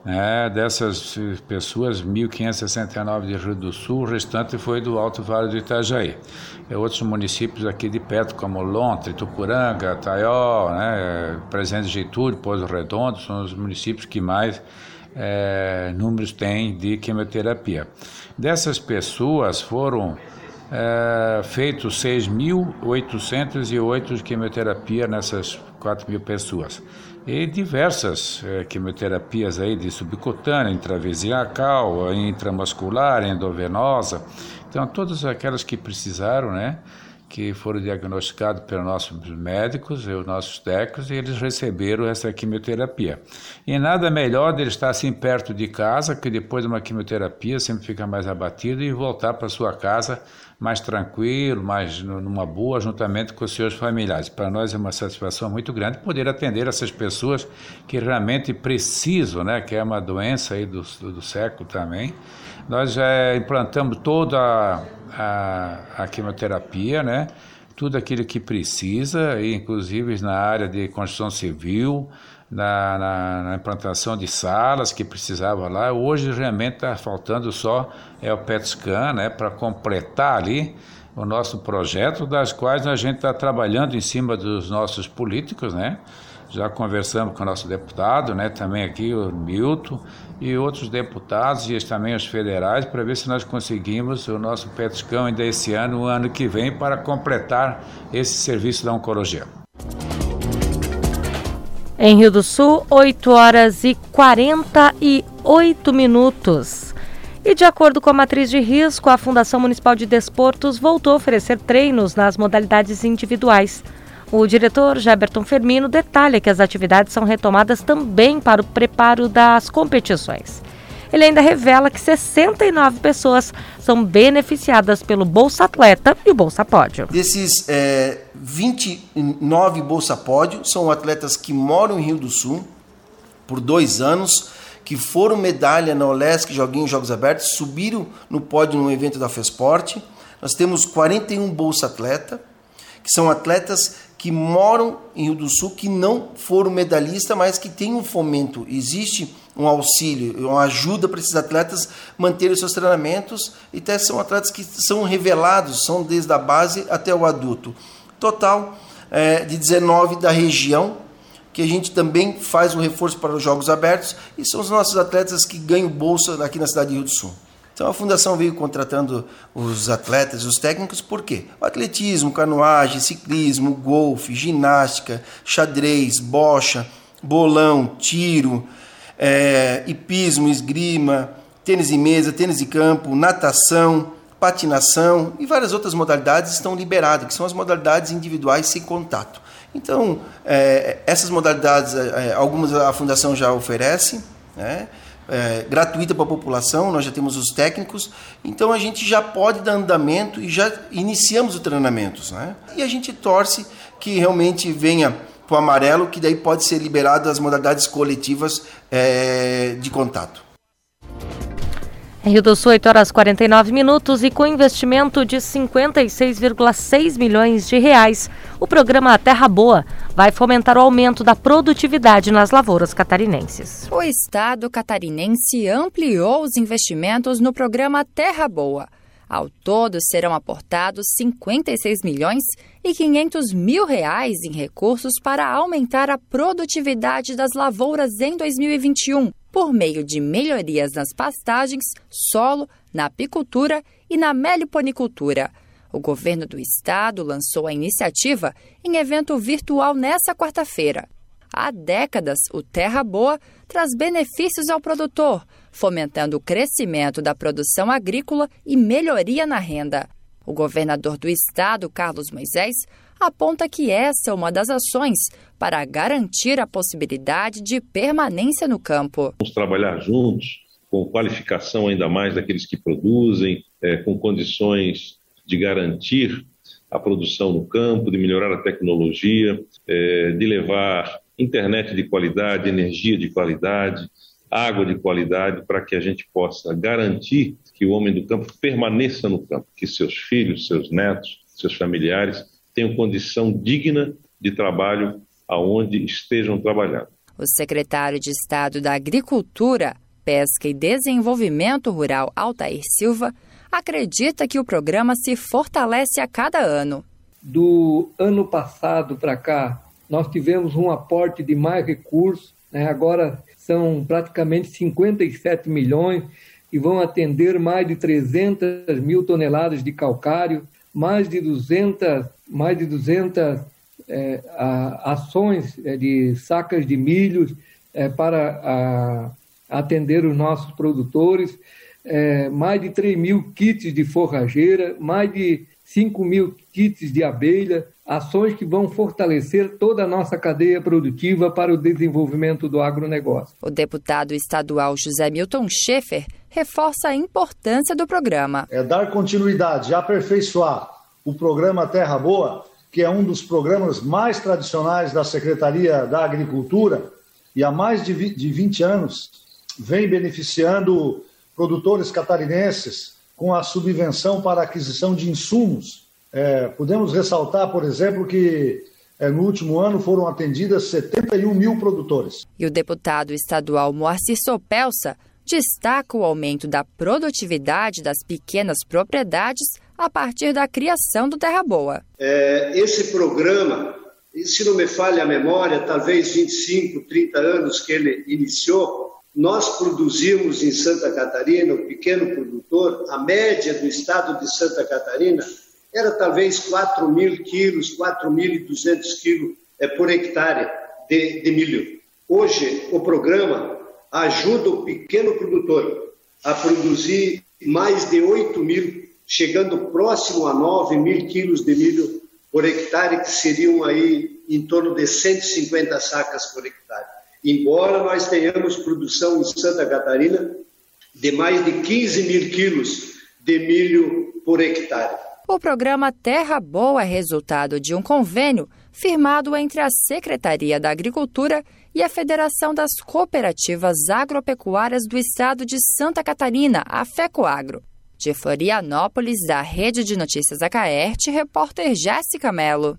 Né? Dessas pessoas, 1.569 de Rio do Sul, o restante foi do Alto Vale do Itajaí. E outros municípios aqui de perto, como Lontre, Tupuranga, Taió, né? Presidente Getúlio, Pouso Redondo, são os municípios que mais é, números têm de quimioterapia. Dessas pessoas foram é, feito 6.808 de quimioterapia nessas 4 mil pessoas. E diversas é, quimioterapias aí de subcutânea, intravesical, intramuscular, endovenosa. Então, todas aquelas que precisaram, né? que foram diagnosticados pelos nossos médicos e os nossos técnicos e eles receberam essa quimioterapia. E nada melhor de estar assim perto de casa, que depois de uma quimioterapia sempre fica mais abatido e voltar para sua casa mais tranquilo, mais numa boa, juntamente com os seus familiares. Para nós é uma satisfação muito grande poder atender essas pessoas que realmente precisam, né, que é uma doença aí do, do século também. Nós já implantamos toda a, a, a quimioterapia, né, tudo aquilo que precisa, inclusive na área de construção civil, na, na, na, implantação de salas que precisava lá. Hoje realmente está faltando só é o PET scan, né, para completar ali o nosso projeto, das quais a gente está trabalhando em cima dos nossos políticos, né? Já conversamos com o nosso deputado, né, também aqui o Milton e outros deputados e também os federais para ver se nós conseguimos o nosso PET scan ainda esse ano, o ano que vem, para completar esse serviço da oncologia. Em Rio do Sul, 8 horas e 48 minutos. E de acordo com a matriz de risco, a Fundação Municipal de Desportos voltou a oferecer treinos nas modalidades individuais. O diretor Geberton Fermino detalha que as atividades são retomadas também para o preparo das competições. Ele ainda revela que 69 pessoas são beneficiadas pelo Bolsa Atleta e o Bolsa Pódio. Desses é, 29 Bolsa Pódio são atletas que moram em Rio do Sul por dois anos, que foram medalha na Olesc Joguinhos Jogos Abertos, subiram no pódio no evento da FESPORT. Nós temos 41 Bolsa Atleta, que são atletas que moram em Rio do Sul, que não foram medalhistas, mas que têm um fomento. Existe um auxílio, uma ajuda para esses atletas manterem seus treinamentos e até são atletas que são revelados, são desde a base até o adulto. Total é, de 19 da região, que a gente também faz o reforço para os Jogos Abertos e são os nossos atletas que ganham bolsa aqui na cidade de Rio do Sul. Então a fundação veio contratando os atletas, os técnicos, por quê? O atletismo, canoagem, ciclismo, golfe, ginástica, xadrez, bocha, bolão, tiro, é, hipismo, esgrima, tênis de mesa, tênis de campo, natação, patinação e várias outras modalidades estão liberadas, que são as modalidades individuais sem contato. Então, é, essas modalidades, é, algumas a fundação já oferece, né? É, gratuita para a população, nós já temos os técnicos, então a gente já pode dar andamento e já iniciamos os treinamentos. Né? E a gente torce que realmente venha para o amarelo, que daí pode ser liberado as modalidades coletivas é, de contato. Rio do Sul, 8 horas 49 minutos e com investimento de 56,6 milhões de reais, o programa Terra Boa vai fomentar o aumento da produtividade nas lavouras catarinenses. O Estado catarinense ampliou os investimentos no programa Terra Boa. Ao todo, serão aportados 56 milhões e 500 mil reais em recursos para aumentar a produtividade das lavouras em 2021 por meio de melhorias nas pastagens, solo, na apicultura e na meliponicultura. O governo do estado lançou a iniciativa em evento virtual nesta quarta-feira. Há décadas, o Terra Boa traz benefícios ao produtor, fomentando o crescimento da produção agrícola e melhoria na renda. O governador do estado, Carlos Moisés, aponta que essa é uma das ações para garantir a possibilidade de permanência no campo. Vamos trabalhar juntos, com qualificação ainda mais daqueles que produzem, é, com condições de garantir a produção no campo, de melhorar a tecnologia, é, de levar internet de qualidade, energia de qualidade, água de qualidade, para que a gente possa garantir que o homem do campo permaneça no campo, que seus filhos, seus netos, seus familiares tenham condição digna de trabalho aonde estejam trabalhando. O secretário de Estado da Agricultura, Pesca e Desenvolvimento Rural, Altair Silva, acredita que o programa se fortalece a cada ano. Do ano passado para cá, nós tivemos um aporte de mais recursos, né? agora são praticamente 57 milhões e vão atender mais de 300 mil toneladas de calcário, mais de 200, mais de 200 é, a, ações é, de sacas de milhos é, para a, atender os nossos produtores, é, mais de 3 mil kits de forrageira, mais de 5 mil kits de abelha, ações que vão fortalecer toda a nossa cadeia produtiva para o desenvolvimento do agronegócio. O deputado estadual José Milton Schaefer reforça a importância do programa. É dar continuidade, aperfeiçoar o programa Terra Boa, que é um dos programas mais tradicionais da Secretaria da Agricultura e há mais de 20 anos vem beneficiando produtores catarinenses com a subvenção para aquisição de insumos. É, podemos ressaltar, por exemplo, que é, no último ano foram atendidas 71 mil produtores. E o deputado estadual Moacir Sopelsa destaca o aumento da produtividade das pequenas propriedades a partir da criação do Terra Boa. É, esse programa, se não me falha a memória, talvez 25, 30 anos que ele iniciou, nós produzimos em Santa Catarina, o pequeno produtor, a média do estado de Santa Catarina era talvez 4 mil quilos, 4.200 quilos é, por hectare de, de milho. Hoje, o programa ajuda o pequeno produtor a produzir mais de 8 mil, chegando próximo a 9 mil quilos de milho por hectare, que seriam aí em torno de 150 sacas por hectare. Embora nós tenhamos produção em Santa Catarina de mais de 15 mil quilos de milho por hectare. O programa Terra Boa é resultado de um convênio firmado entre a Secretaria da Agricultura e a Federação das Cooperativas Agropecuárias do Estado de Santa Catarina, a FECOAGRO. De Florianópolis, da Rede de Notícias Acaerte, repórter Jéssica Mello.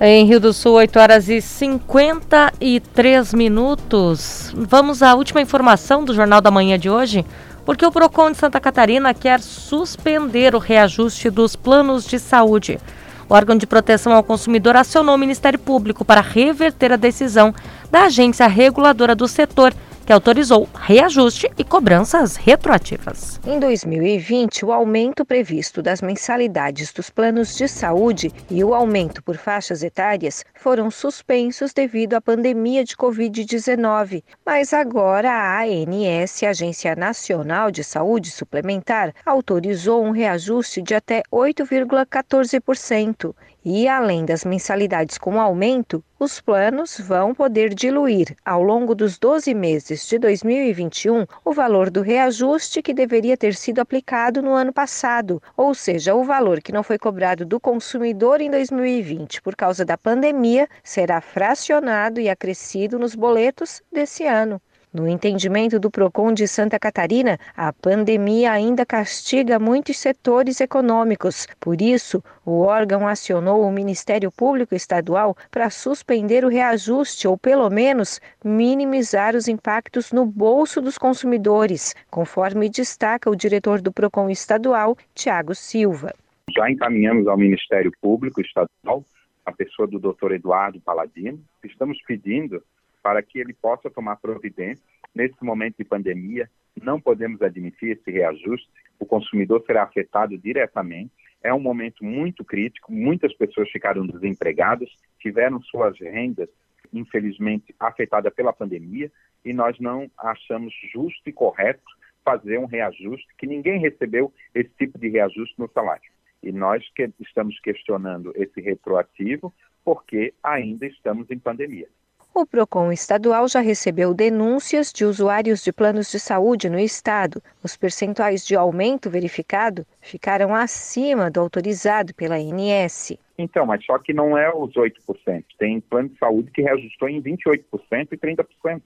Em Rio do Sul, 8 horas e 53 minutos. Vamos à última informação do Jornal da Manhã de hoje, porque o PROCON de Santa Catarina quer suspender o reajuste dos planos de saúde. O órgão de proteção ao consumidor acionou o Ministério Público para reverter a decisão da agência reguladora do setor que autorizou reajuste e cobranças retroativas. Em 2020, o aumento previsto das mensalidades dos planos de saúde e o aumento por faixas etárias foram suspensos devido à pandemia de Covid-19. Mas agora a ANS, Agência Nacional de Saúde Suplementar, autorizou um reajuste de até 8,14%. E além das mensalidades com aumento, os planos vão poder diluir, ao longo dos 12 meses de 2021, o valor do reajuste que deveria ter sido aplicado no ano passado, ou seja, o valor que não foi cobrado do consumidor em 2020 por causa da pandemia será fracionado e acrescido nos boletos desse ano. No entendimento do PROCON de Santa Catarina, a pandemia ainda castiga muitos setores econômicos. Por isso, o órgão acionou o Ministério Público Estadual para suspender o reajuste ou, pelo menos, minimizar os impactos no bolso dos consumidores, conforme destaca o diretor do PROCON estadual, Tiago Silva. Já encaminhamos ao Ministério Público Estadual a pessoa do Dr. Eduardo Paladino. Estamos pedindo para que ele possa tomar providência. Nesse momento de pandemia, não podemos admitir esse reajuste, o consumidor será afetado diretamente. É um momento muito crítico, muitas pessoas ficaram desempregadas, tiveram suas rendas, infelizmente, afetadas pela pandemia, e nós não achamos justo e correto fazer um reajuste, que ninguém recebeu esse tipo de reajuste no salário. E nós que estamos questionando esse retroativo porque ainda estamos em pandemia. O PROCON estadual já recebeu denúncias de usuários de planos de saúde no estado. Os percentuais de aumento verificado ficaram acima do autorizado pela ANS. Então, mas só que não é os 8%. Tem plano de saúde que reajustou em 28% e 30%.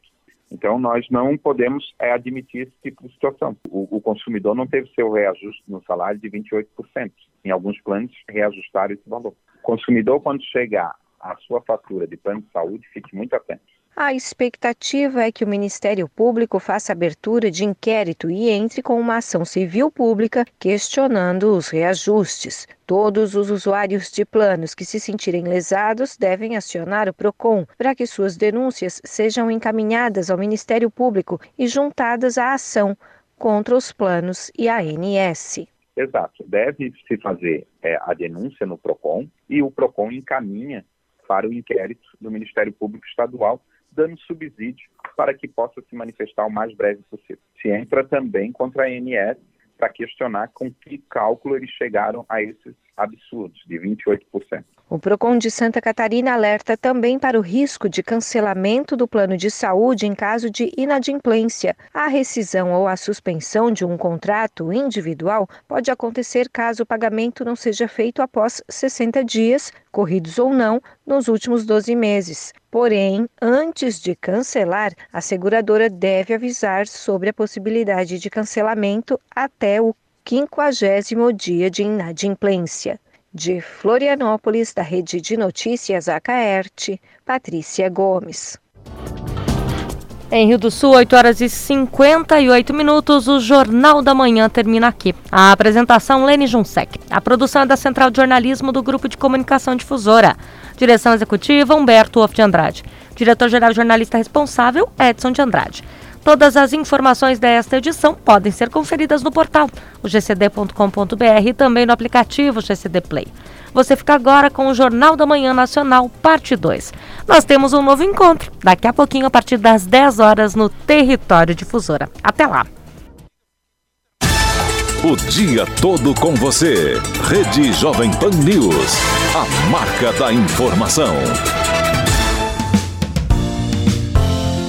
Então, nós não podemos é, admitir esse tipo de situação. O, o, consumidor não teve seu reajuste no salário de 28%. Em alguns planos, reajustaram esse valor. O consumidor, quando chegar a sua fatura de plano de saúde, fique muito atento. A expectativa é que o Ministério Público faça abertura de inquérito e entre com uma ação civil pública questionando os reajustes. Todos os usuários de planos que se sentirem lesados devem acionar o PROCON para que suas denúncias sejam encaminhadas ao Ministério Público e juntadas à ação contra os planos e a ANS. Exato. Deve se fazer é, a denúncia no PROCON e o PROCON encaminha para o inquérito do Ministério Público Estadual, dando subsídio para que possa se manifestar o mais breve possível. Se entra também contra a ANS para questionar com que cálculo eles chegaram a esses absurdos de 28%. O Procon de Santa Catarina alerta também para o risco de cancelamento do plano de saúde em caso de inadimplência. A rescisão ou a suspensão de um contrato individual pode acontecer caso o pagamento não seja feito após 60 dias, corridos ou não, nos últimos 12 meses. Porém, antes de cancelar, a seguradora deve avisar sobre a possibilidade de cancelamento até o quinquagésimo dia de inadimplência. De Florianópolis, da Rede de Notícias Acaerte, Patrícia Gomes. Em Rio do Sul, 8 horas e 58 minutos, o Jornal da Manhã termina aqui. A apresentação Lene Junsec. A produção é da Central de Jornalismo do Grupo de Comunicação Difusora. Direção executiva Humberto Wolff de Andrade. Diretor-geral jornalista responsável Edson de Andrade. Todas as informações desta edição podem ser conferidas no portal gcd.com.br e também no aplicativo GCD Play. Você fica agora com o Jornal da Manhã Nacional, parte 2. Nós temos um novo encontro daqui a pouquinho, a partir das 10 horas, no Território Difusora. Até lá! O dia todo com você. Rede Jovem Pan News. A marca da informação.